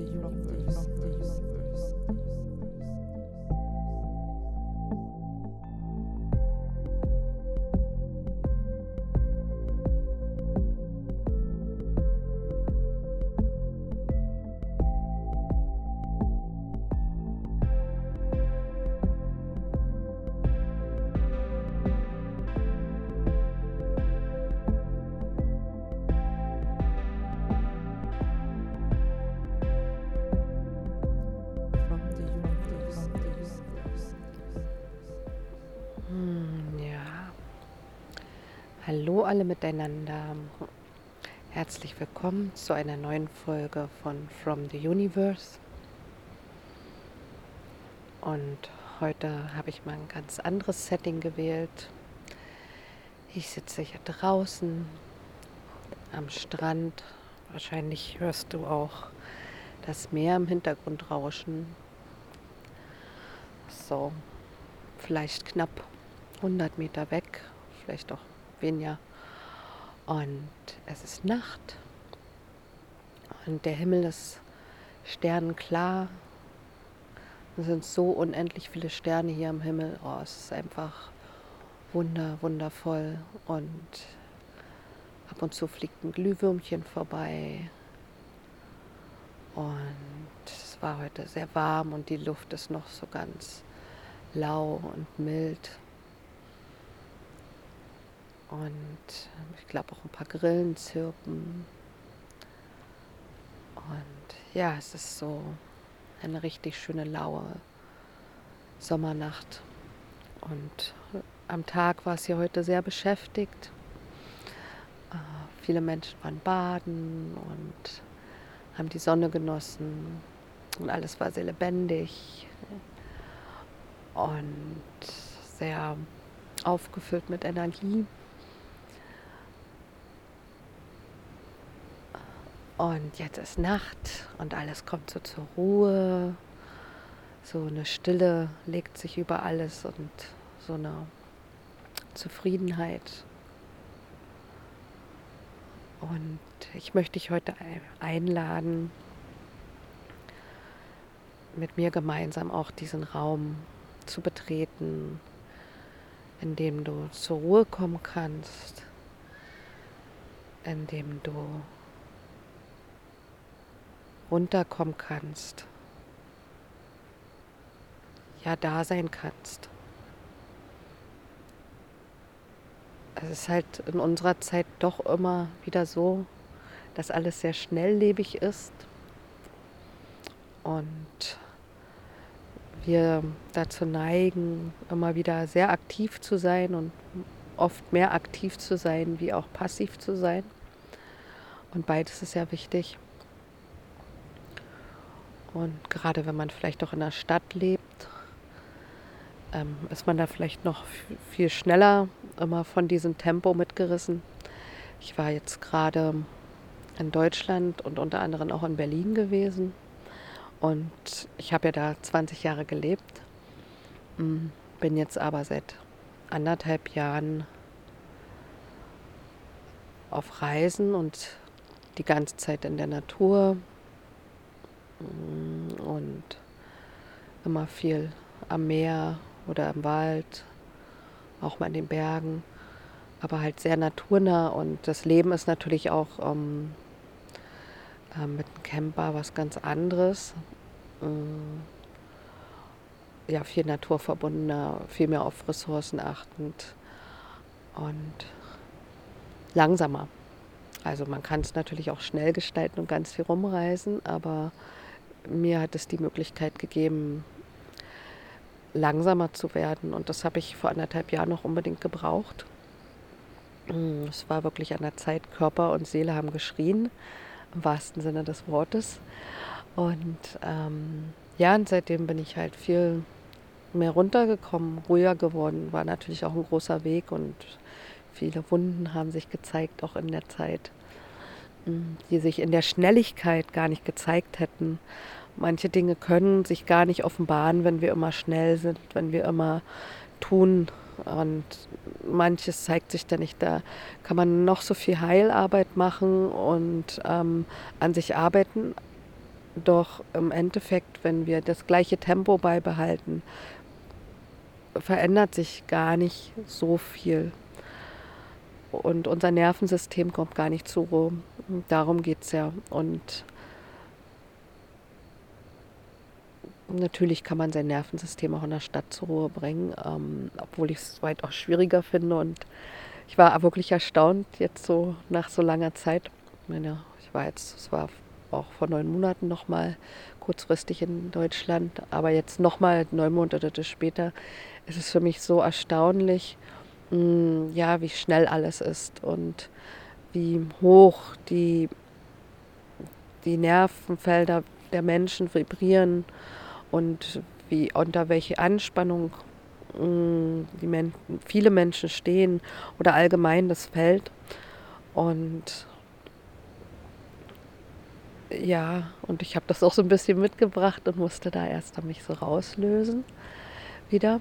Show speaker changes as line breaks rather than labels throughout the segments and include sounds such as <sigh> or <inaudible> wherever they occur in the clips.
universe. Alle miteinander. Herzlich willkommen zu einer neuen Folge von From the Universe. Und heute habe ich mal ein ganz anderes Setting gewählt. Ich sitze hier draußen am Strand. Wahrscheinlich hörst du auch das Meer im Hintergrund rauschen. So, vielleicht knapp 100 Meter weg, vielleicht auch Vinja. Und es ist Nacht. Und der Himmel ist sternenklar. Es sind so unendlich viele Sterne hier am Himmel. Oh, es ist einfach wunder, wundervoll. Und ab und zu fliegt ein Glühwürmchen vorbei. Und es war heute sehr warm und die Luft ist noch so ganz lau und mild. Und ich glaube auch ein paar Grillen zirpen. Und ja, es ist so eine richtig schöne laue Sommernacht. Und am Tag war es hier heute sehr beschäftigt. Äh, viele Menschen waren baden und haben die Sonne genossen. Und alles war sehr lebendig und sehr aufgefüllt mit Energie. Und jetzt ist Nacht und alles kommt so zur Ruhe. So eine Stille legt sich über alles und so eine Zufriedenheit. Und ich möchte dich heute einladen, mit mir gemeinsam auch diesen Raum zu betreten, in dem du zur Ruhe kommen kannst, in dem du runterkommen kannst, ja da sein kannst. Es ist halt in unserer Zeit doch immer wieder so, dass alles sehr schnelllebig ist und wir dazu neigen, immer wieder sehr aktiv zu sein und oft mehr aktiv zu sein, wie auch passiv zu sein. Und beides ist sehr wichtig. Und gerade wenn man vielleicht auch in der Stadt lebt, ähm, ist man da vielleicht noch viel schneller immer von diesem Tempo mitgerissen. Ich war jetzt gerade in Deutschland und unter anderem auch in Berlin gewesen. Und ich habe ja da 20 Jahre gelebt, hm, bin jetzt aber seit anderthalb Jahren auf Reisen und die ganze Zeit in der Natur, und immer viel am Meer oder im Wald, auch mal in den Bergen, aber halt sehr naturnah und das Leben ist natürlich auch ähm, äh, mit einem Camper was ganz anderes. Ähm, ja, viel naturverbundener, viel mehr auf Ressourcen achtend und langsamer. Also man kann es natürlich auch schnell gestalten und ganz viel rumreisen, aber mir hat es die Möglichkeit gegeben, langsamer zu werden. Und das habe ich vor anderthalb Jahren noch unbedingt gebraucht. Mm, es war wirklich an der Zeit, Körper und Seele haben geschrien, im wahrsten Sinne des Wortes. Und ähm, ja, und seitdem bin ich halt viel mehr runtergekommen, ruhiger geworden. War natürlich auch ein großer Weg und viele Wunden haben sich gezeigt, auch in der Zeit die sich in der Schnelligkeit gar nicht gezeigt hätten. Manche Dinge können sich gar nicht offenbaren, wenn wir immer schnell sind, wenn wir immer tun. Und manches zeigt sich dann nicht. Da kann man noch so viel Heilarbeit machen und ähm, an sich arbeiten. Doch im Endeffekt, wenn wir das gleiche Tempo beibehalten, verändert sich gar nicht so viel. Und unser Nervensystem kommt gar nicht zur. Darum geht es ja. Und natürlich kann man sein Nervensystem auch in der Stadt zur Ruhe bringen, ähm, obwohl ich es weit auch schwieriger finde. Und ich war wirklich erstaunt, jetzt so nach so langer Zeit. Ich meine, ich war jetzt, es war auch vor neun Monaten nochmal kurzfristig in Deutschland, aber jetzt nochmal neun Monate später ist es für mich so erstaunlich, mm, ja, wie schnell alles ist und wie hoch die, die Nervenfelder der Menschen vibrieren und wie unter welche Anspannung mm, die Men viele Menschen stehen oder allgemein das Feld. Und ja, und ich habe das auch so ein bisschen mitgebracht und musste da erst mich so rauslösen wieder.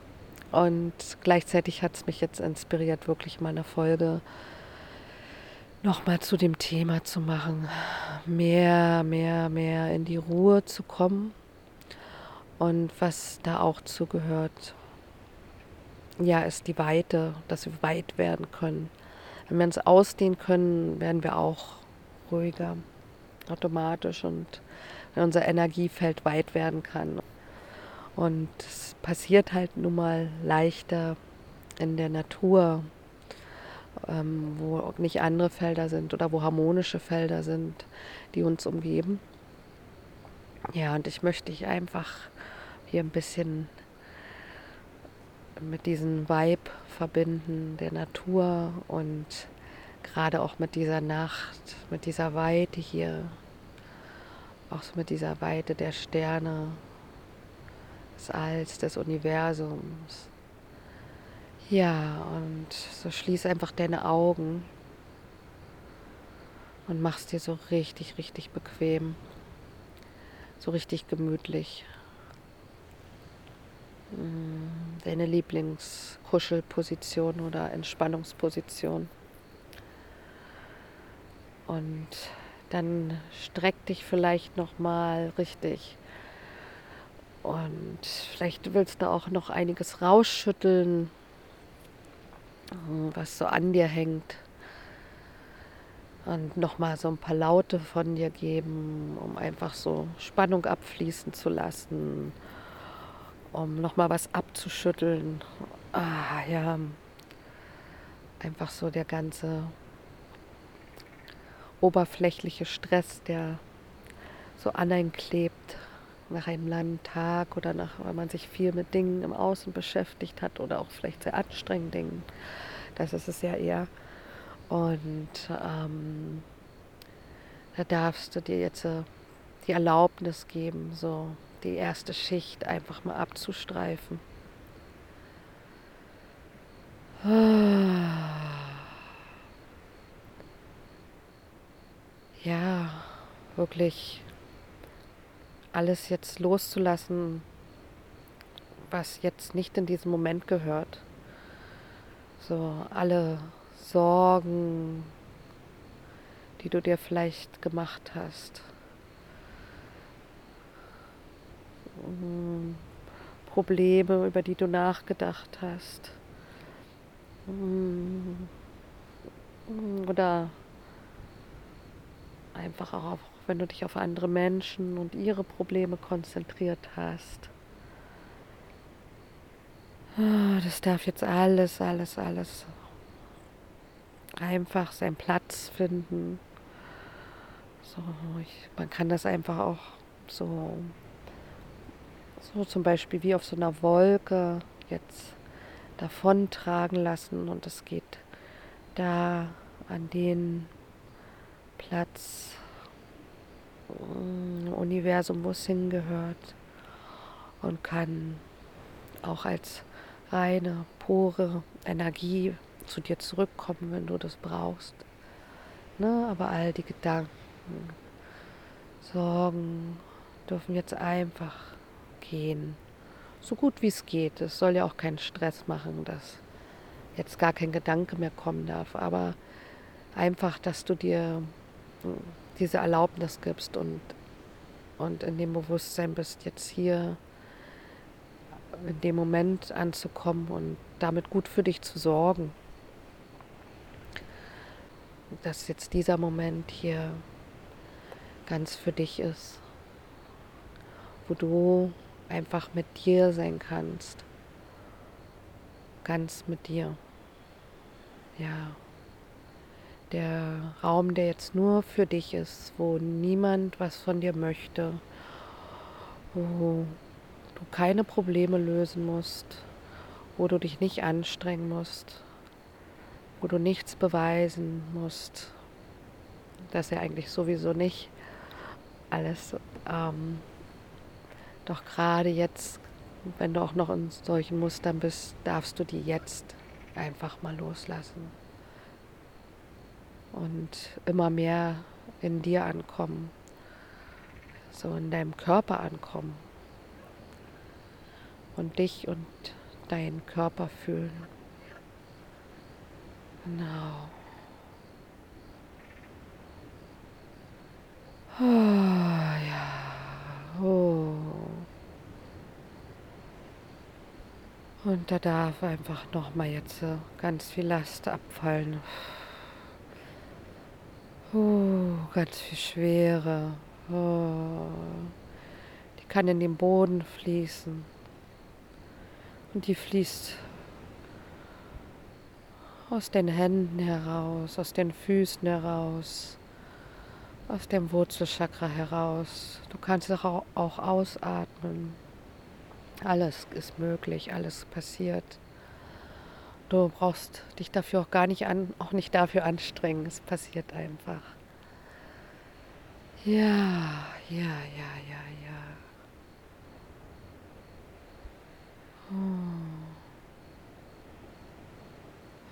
Und gleichzeitig hat es mich jetzt inspiriert, wirklich mal eine Folge nochmal zu dem Thema zu machen. Mehr, mehr, mehr in die Ruhe zu kommen. Und was da auch zugehört, ja, ist die Weite, dass wir weit werden können. Wenn wir uns ausdehnen können, werden wir auch ruhiger, automatisch und wenn unser Energiefeld weit werden kann. Und es passiert halt nun mal leichter in der Natur, ähm, wo nicht andere Felder sind oder wo harmonische Felder sind, die uns umgeben. Ja, und ich möchte dich einfach hier ein bisschen mit diesem Vibe verbinden der Natur und gerade auch mit dieser Nacht, mit dieser Weite hier, auch so mit dieser Weite der Sterne, des Alls, des Universums. Ja, und so schließ einfach deine Augen und mach's dir so richtig, richtig bequem, so richtig gemütlich. Mm, deine Lieblingskuschelposition oder Entspannungsposition. Und dann streck dich vielleicht noch mal richtig und vielleicht willst du auch noch einiges rausschütteln, was so an dir hängt. Und nochmal so ein paar Laute von dir geben, um einfach so Spannung abfließen zu lassen, um nochmal was abzuschütteln. Ah ja, einfach so der ganze oberflächliche Stress, der so an einen klebt, nach einem langen Tag oder nach, weil man sich viel mit Dingen im Außen beschäftigt hat oder auch vielleicht sehr anstrengenden Dingen. Das ist es ja eher. Und ähm, da darfst du dir jetzt äh, die Erlaubnis geben, so die erste Schicht einfach mal abzustreifen. <sighs> Ja, wirklich alles jetzt loszulassen, was jetzt nicht in diesem Moment gehört. So alle Sorgen, die du dir vielleicht gemacht hast. Mm, Probleme, über die du nachgedacht hast. Mm, oder einfach auch wenn du dich auf andere Menschen und ihre Probleme konzentriert hast. Ah, das darf jetzt alles, alles, alles einfach seinen Platz finden. So, ich, man kann das einfach auch so, so zum Beispiel wie auf so einer Wolke jetzt davontragen lassen und es geht da an den Platz, Universum, wo es hingehört und kann auch als reine, pure Energie zu dir zurückkommen, wenn du das brauchst. Ne? Aber all die Gedanken, Sorgen dürfen jetzt einfach gehen. So gut wie es geht. Es soll ja auch keinen Stress machen, dass jetzt gar kein Gedanke mehr kommen darf. Aber einfach, dass du dir diese Erlaubnis gibst und und in dem Bewusstsein bist, jetzt hier in dem Moment anzukommen und damit gut für dich zu sorgen. Dass jetzt dieser Moment hier ganz für dich ist, wo du einfach mit dir sein kannst. Ganz mit dir. Ja. Der Raum, der jetzt nur für dich ist, wo niemand was von dir möchte, wo du keine Probleme lösen musst, wo du dich nicht anstrengen musst, wo du nichts beweisen musst, dass er eigentlich sowieso nicht alles. Ähm, doch gerade jetzt, wenn du auch noch in solchen Mustern bist, darfst du die jetzt einfach mal loslassen und immer mehr in dir ankommen, so in deinem Körper ankommen und dich und deinen Körper fühlen. Genau. Oh, ja. Oh. Und da darf einfach nochmal jetzt ganz viel Last abfallen. Oh, ganz viel Schwere. Oh. Die kann in den Boden fließen. Und die fließt aus den Händen heraus, aus den Füßen heraus, aus dem Wurzelchakra heraus. Du kannst auch, auch ausatmen. Alles ist möglich, alles passiert. Du brauchst dich dafür auch gar nicht an, auch nicht dafür anstrengen. Es passiert einfach. Ja, ja, ja, ja, ja. Oh.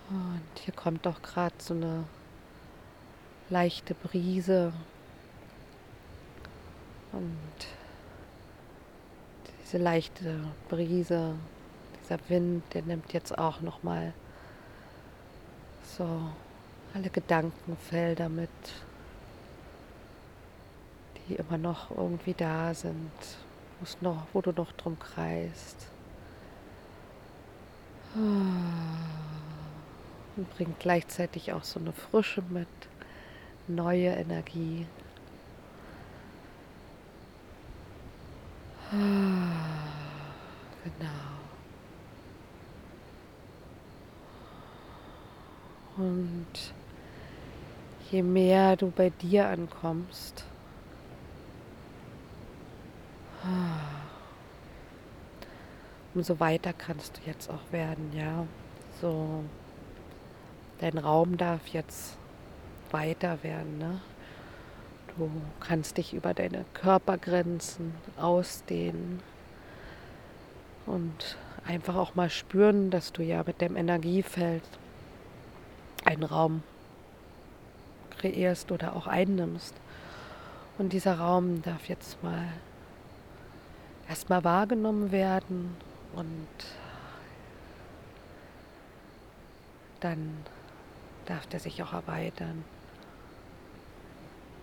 Und hier kommt doch gerade so eine leichte Brise. Und diese leichte Brise dieser Wind, der nimmt jetzt auch noch mal so alle Gedankenfelder mit, die immer noch irgendwie da sind, noch, wo du noch drum kreist. Und bringt gleichzeitig auch so eine Frische mit, neue Energie. Genau. Und je mehr du bei dir ankommst, umso weiter kannst du jetzt auch werden, ja. So, dein Raum darf jetzt weiter werden, ne? Du kannst dich über deine Körpergrenzen ausdehnen und einfach auch mal spüren, dass du ja mit dem Energiefeld einen Raum kreierst oder auch einnimmst. Und dieser Raum darf jetzt mal erstmal wahrgenommen werden und dann darf der sich auch erweitern.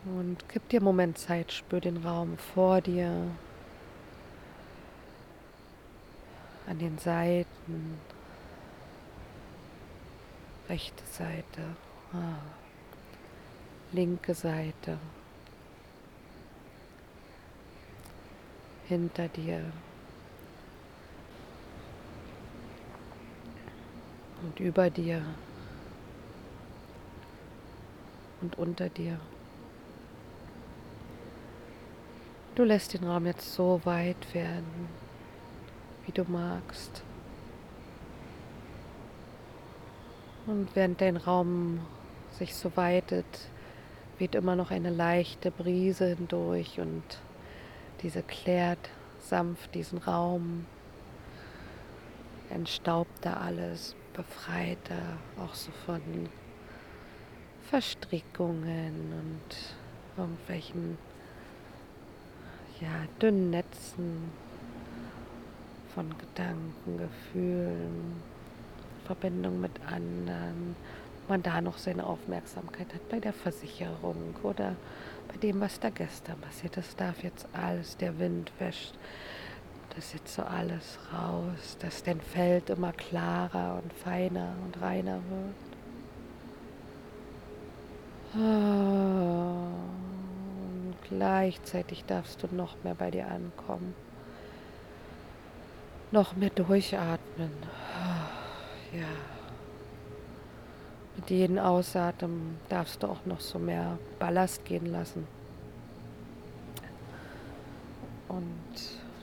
Und gib dir einen Moment Zeit, spür den Raum vor dir, an den Seiten, rechte Seite, ah. linke Seite, hinter dir und über dir und unter dir. Du lässt den Raum jetzt so weit werden, wie du magst. Und während dein Raum sich so weitet, weht immer noch eine leichte Brise hindurch und diese klärt sanft diesen Raum, entstaubt da alles, befreit da auch so von Verstrickungen und irgendwelchen ja, dünnen Netzen von Gedanken, Gefühlen, Verbindung mit anderen, man da noch seine Aufmerksamkeit hat, bei der Versicherung oder bei dem, was da gestern passiert. Das darf jetzt alles, der Wind wäscht das jetzt so alles raus, dass dein Feld immer klarer und feiner und reiner wird. Und gleichzeitig darfst du noch mehr bei dir ankommen. Noch mehr durchatmen. Ja. Mit jedem Ausatmen darfst du auch noch so mehr Ballast gehen lassen. Und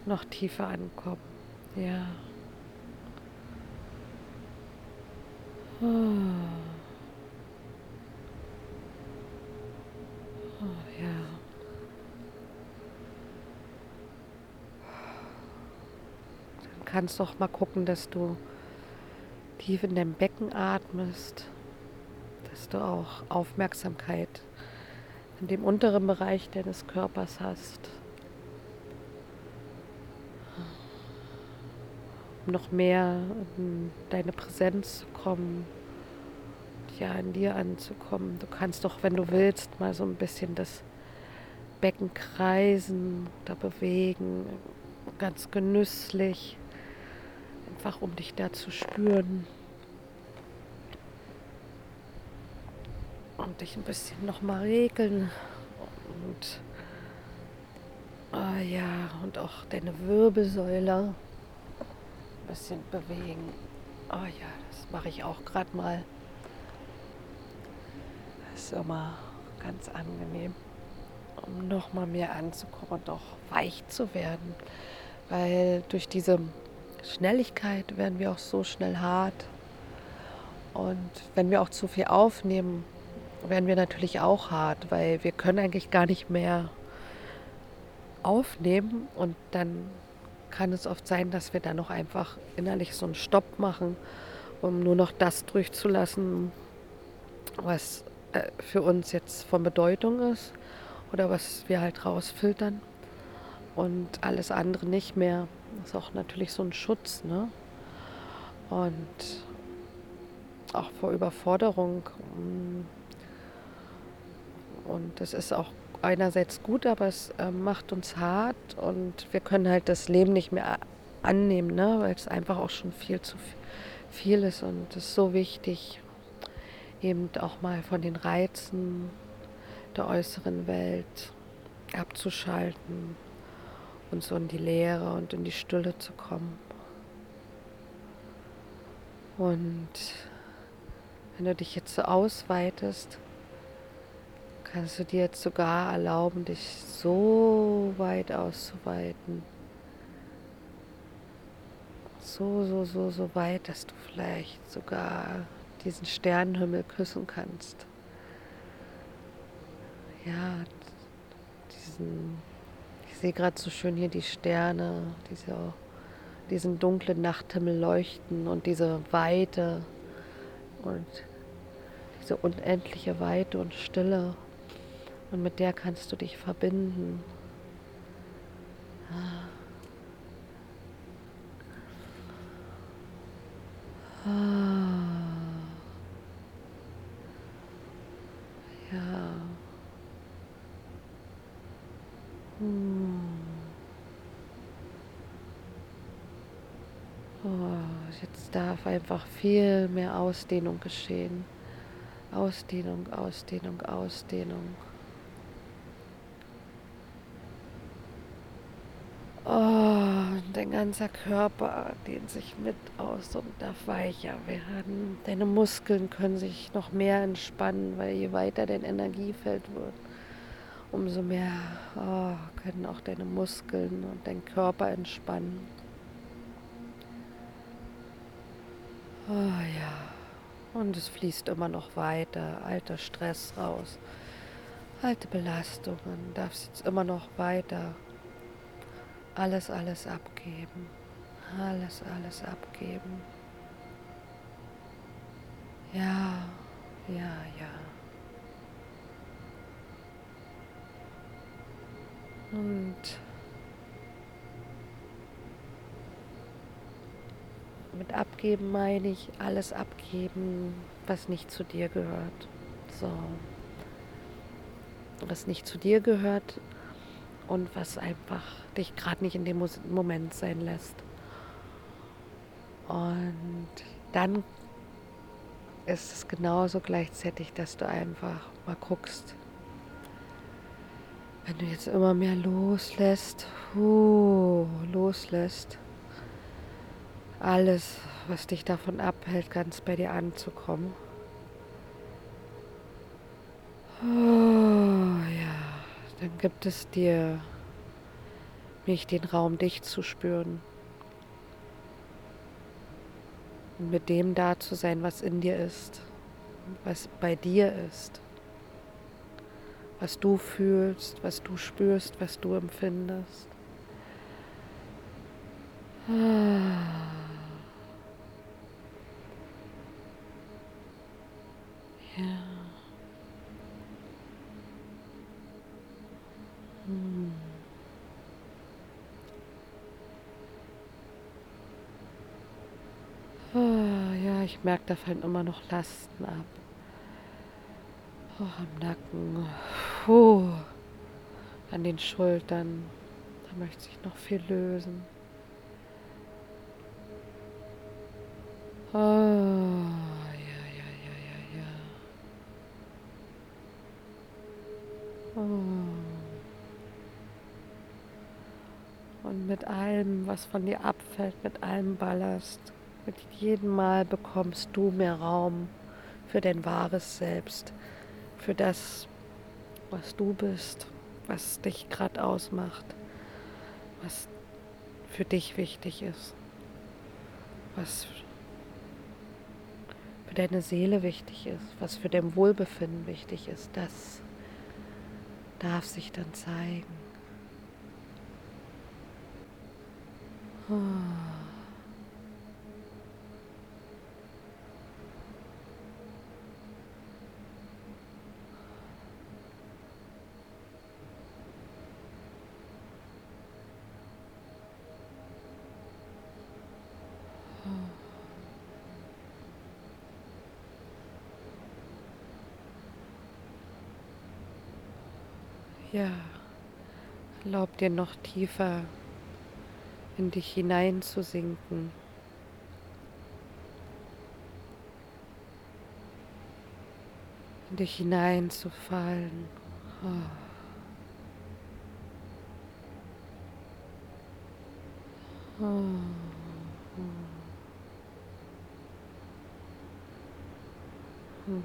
noch tiefer ankommen. Ja. Oh, ja. Dann kannst du auch mal gucken, dass du tief in deinem Becken atmest, dass du auch Aufmerksamkeit in dem unteren Bereich deines Körpers hast. um noch mehr in deine Präsenz zu kommen, ja, in dir anzukommen. Du kannst doch, wenn du willst, mal so ein bisschen das Becken kreisen oder bewegen, ganz genüsslich, einfach um dich da zu spüren. Und dich ein bisschen nochmal regeln und oh ja, und auch deine Wirbelsäule bisschen bewegen. Oh ja, das mache ich auch gerade mal. Das ist immer ganz angenehm, um noch mal mehr anzukommen und auch weich zu werden. Weil durch diese Schnelligkeit werden wir auch so schnell hart. Und wenn wir auch zu viel aufnehmen, werden wir natürlich auch hart, weil wir können eigentlich gar nicht mehr aufnehmen und dann kann es oft sein, dass wir dann noch einfach innerlich so einen Stopp machen, um nur noch das durchzulassen, was äh, für uns jetzt von Bedeutung ist oder was wir halt rausfiltern und alles andere nicht mehr. Das ist auch natürlich so ein Schutz, ne? Und auch vor Überforderung. Und das ist auch einerseits gut, aber es äh, macht uns hart und wir können halt das Leben nicht mehr annehmen, ne? weil es einfach auch schon viel zu viel ist und es ist so wichtig, eben auch mal von den Reizen der äußeren Welt abzuschalten und so in die Leere und in die Stille zu kommen. Und wenn du dich jetzt so ausweitest, kannst du dir jetzt sogar erlauben, dich so weit auszuweiten. So, so, so, so weit, dass du vielleicht sogar diesen Sternenhimmel küssen kannst. Ja, diesen, sehe gerade so schön hier die Sterne, diese, diesen dunklen Nachthimmel leuchten und diese Weite und diese unendliche Weite und Stille und mit der kannst du dich verbinden. Ah. Ja. Hm. Oh, jetzt darf einfach viel mehr Ausdehnung geschehen. Ausdehnung, Ausdehnung, Ausdehnung. dein ganzer Körper dehnt sich mit aus und darf weicher werden. Deine Muskeln können sich noch mehr entspannen, weil je weiter dein Energiefeld wird, umso mehr oh, können auch deine Muskeln und dein Körper entspannen. Oh ja, und es fließt immer noch weiter, alter Stress raus, alte Belastungen, darfst jetzt immer noch weiter alles, alles abgeben. Alles, alles abgeben. Ja, ja, ja. Und mit abgeben meine ich alles abgeben, was nicht zu dir gehört. So. Was nicht zu dir gehört und was einfach dich gerade nicht in dem Moment sein lässt. Und dann ist es genauso gleichzeitig, dass du einfach mal guckst, wenn du jetzt immer mehr loslässt, uh, loslässt, alles, was dich davon abhält, ganz bei dir anzukommen. Oh, ja, dann gibt es dir nicht den Raum, dich zu spüren. Und mit dem da zu sein, was in dir ist, was bei dir ist, was du fühlst, was du spürst, was du empfindest. Ah. Hm. Ah, ja, ich merke, da fallen immer noch Lasten ab. Oh, am Nacken. Puh. An den Schultern. Da möchte sich noch viel lösen. Allem, was von dir abfällt, mit allem Ballast, mit jedem Mal bekommst du mehr Raum für dein wahres Selbst, für das, was du bist, was dich gerade ausmacht, was für dich wichtig ist, was für deine Seele wichtig ist, was für dein Wohlbefinden wichtig ist, das darf sich dann zeigen. Oh. Ja, erlaub dir noch tiefer in dich hineinzusinken. In dich hineinzufallen. Oh.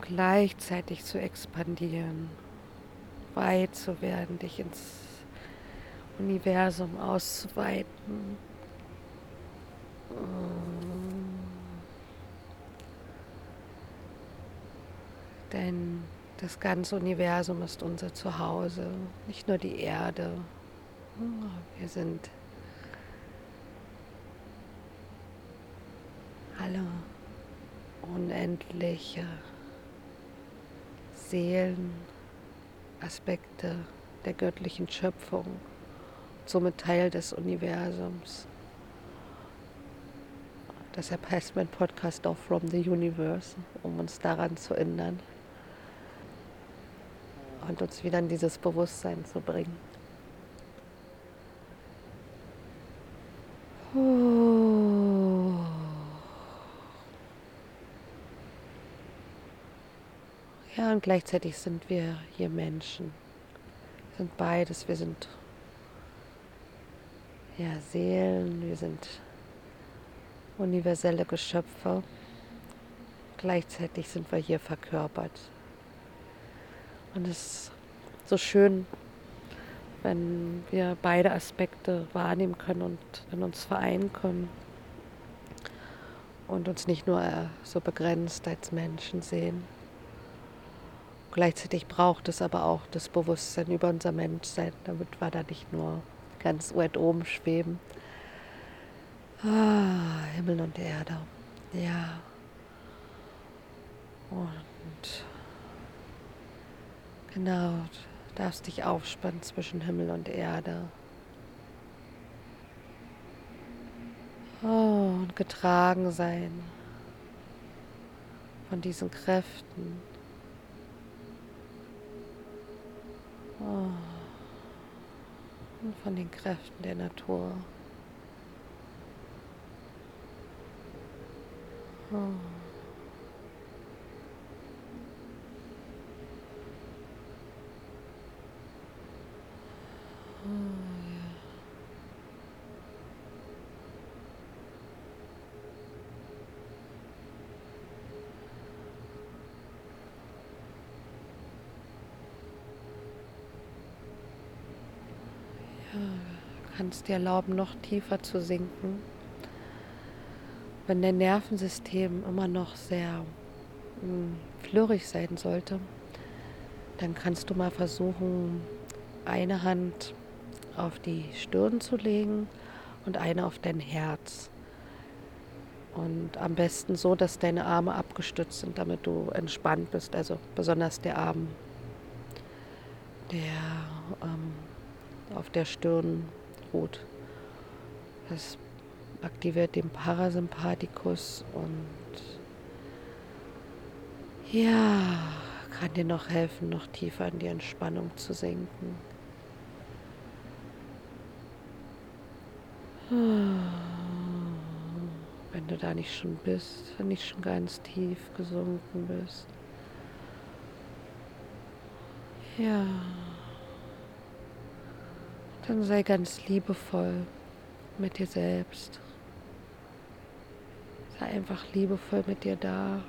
Gleichzeitig zu expandieren weit zu werden, dich ins Universum auszuweiten. Denn das ganze Universum ist unser Zuhause, nicht nur die Erde. Wir sind alle unendliche Seelen Aspekte der göttlichen Schöpfung, somit Teil des Universums. Deshalb heißt mein Podcast auch From the Universe, um uns daran zu erinnern und uns wieder in dieses Bewusstsein zu bringen. Ja, und gleichzeitig sind wir hier Menschen. Wir sind beides. Wir sind ja, Seelen, wir sind universelle Geschöpfe. Gleichzeitig sind wir hier verkörpert. Und es ist so schön, wenn wir beide Aspekte wahrnehmen können und in uns vereinen können und uns nicht nur so begrenzt als Menschen sehen. Gleichzeitig braucht es aber auch das Bewusstsein über unser Menschsein, damit wir da nicht nur ganz weit oben schweben. Ah, Himmel und Erde. Ja. Und genau, darfst dich aufspannen zwischen Himmel und Erde. Oh, und getragen sein von diesen Kräften. Oh. Und von den Kräften der Natur. Oh. Kannst dir erlauben, noch tiefer zu sinken. Wenn dein Nervensystem immer noch sehr mh, hm, flürig sein sollte, dann kannst du mal versuchen, eine Hand auf die Stirn zu legen und eine auf dein Herz. Und am besten so, dass deine Arme abgestützt sind, damit du entspannt bist. Also besonders der Arm, der ähm, auf der Stirn ruht. Das aktiviert den Parasympathikus und ja, kann dir noch helfen, noch tiefer in die Entspannung zu sinken. Wenn du da nicht schon bist, wenn nicht schon ganz tief gesunken bist. Ja. Dann sei ganz liebevoll mit dir selbst. Sei einfach liebevoll mit dir da.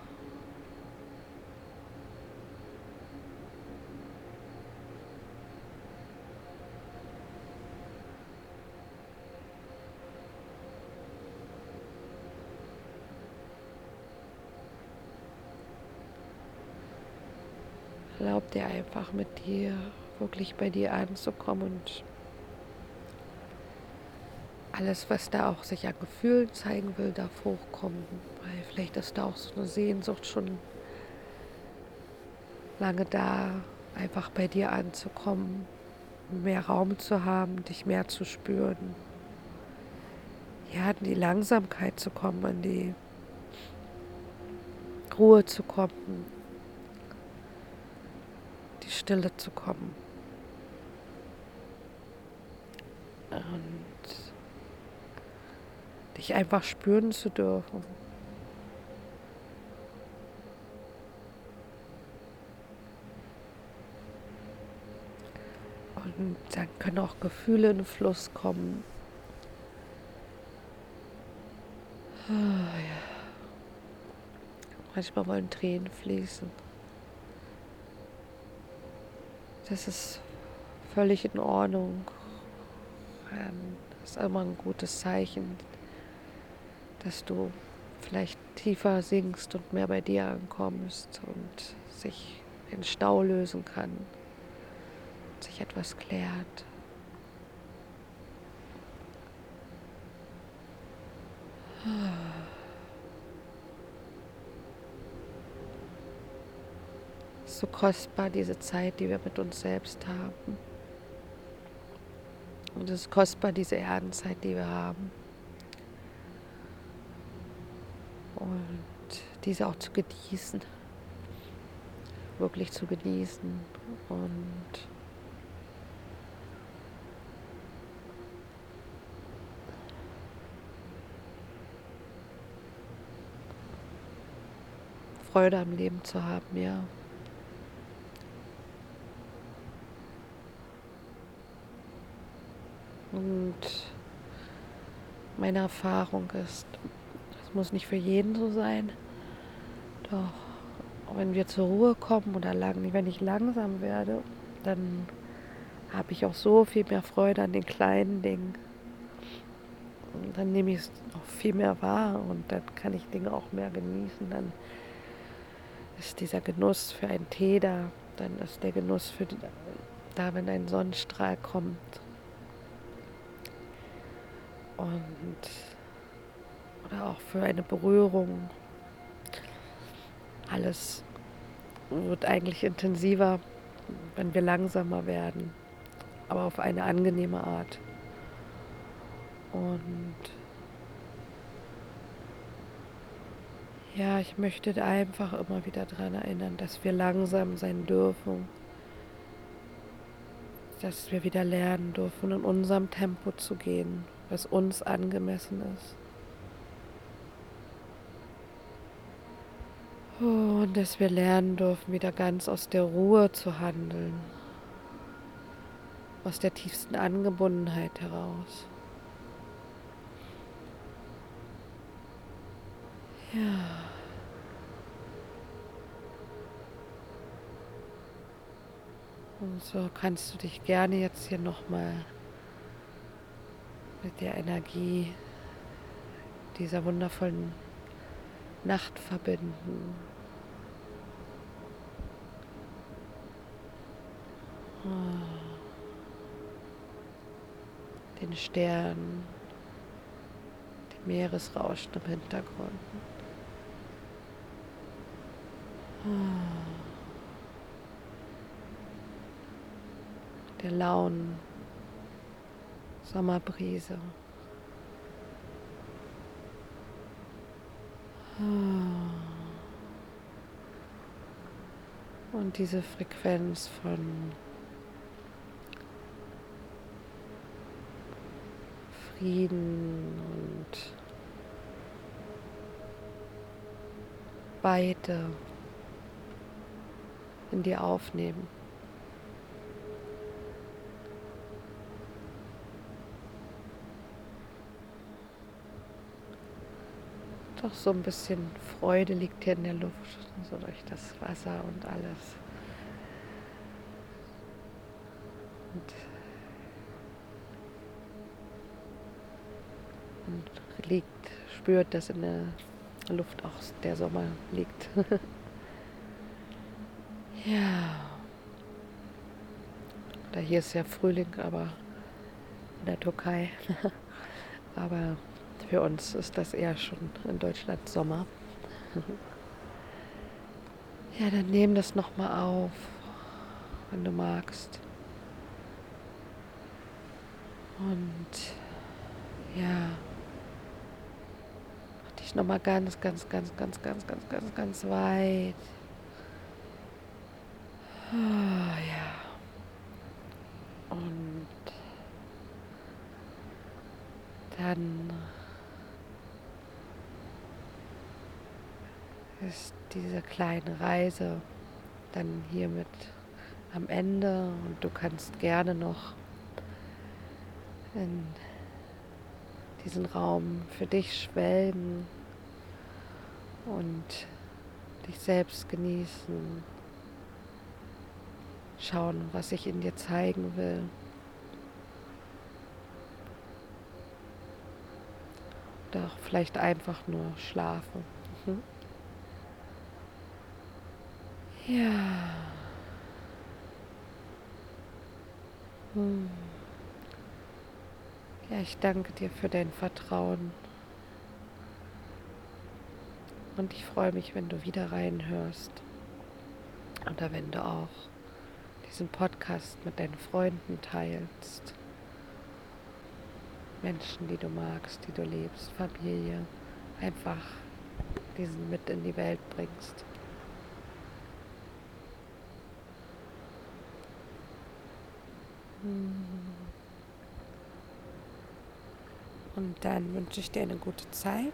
Erlaub dir einfach mit dir wirklich bei dir anzukommen und alles, was da auch sich an Gefühlen zeigen will, darf hochkommen. Weil vielleicht ist da auch so eine Sehnsucht schon lange da, einfach bei dir anzukommen, mehr Raum zu haben, dich mehr zu spüren. Ja, in die Langsamkeit zu kommen, in die Ruhe zu kommen, die Stille zu kommen. Und dich einfach spüren zu dürfen. Und dann können auch Gefühle in den Fluss kommen. Oh, ja. Manchmal wollen Tränen fließen. Das ist völlig in Ordnung. Ähm, das ist immer ein gutes Zeichen dass du vielleicht tiefer sinkst und mehr bei dir ankommst und sich den Stau lösen kann, sich etwas klärt. so kostbar diese Zeit, die wir mit uns selbst haben. Und es ist kostbar diese Erdenzeit, die wir haben. Und diese auch zu genießen, wirklich zu genießen und Freude am Leben zu haben, ja. Und meine Erfahrung ist, das muss nicht für jeden so sein. Doch wenn wir zur Ruhe kommen oder lang, wenn ich langsam werde, dann habe ich auch so viel mehr Freude an den kleinen Dingen. Und dann nehme ich es auch viel mehr wahr und dann kann ich Dinge auch mehr genießen. Dann ist dieser Genuss für einen Tee da, dann ist der Genuss für die, da, wenn ein Sonnenstrahl kommt. Und oder auch für eine Berührung. Alles wird eigentlich intensiver, wenn wir langsamer werden, aber auf eine angenehme Art. Und Ja, ich möchte einfach immer wieder daran erinnern, dass wir langsam sein dürfen, dass wir wieder lernen dürfen, in unserem Tempo zu gehen, was uns angemessen ist. Und dass wir lernen dürfen, wieder ganz aus der Ruhe zu handeln, aus der tiefsten Angebundenheit heraus. Ja. Und so kannst du dich gerne jetzt hier nochmal mit der Energie dieser wundervollen Nacht verbinden. Den Sternen, dem Meeresrauschen im Hintergrund. Der lauen Sommerbrise. Und diese Frequenz von Frieden und Weite in dir aufnehmen. Doch so ein bisschen Freude liegt hier in der Luft, so durch das Wasser und alles. Spürt, dass in der Luft auch der Sommer liegt. <laughs> Ja. Da hier ist ja Frühling, aber in der Türkei. <laughs> aber für uns ist das eher schon in Deutschland Sommer. <laughs> ja, dann nehm das nochmal auf, wenn du magst. Und ja, nochmal ganz, ganz, ganz, ganz, ganz, ganz, ganz, ganz weit. Oh, ja. Und dann ist diese kleine Reise dann hiermit am Ende und du kannst gerne noch in diesen Raum für dich schwelgen und dich selbst genießen schauen, was ich in dir zeigen will. Oder auch vielleicht einfach nur schlafen. Mhm. Ja. Hm. Ja, ich danke dir für dein Vertrauen. Und ich freue mich, wenn du wieder reinhörst. Oder wenn du auch diesen Podcast mit deinen Freunden teilst. Menschen, die du magst, die du liebst, Familie, einfach diesen mit in die Welt bringst. Und dann wünsche ich dir eine gute Zeit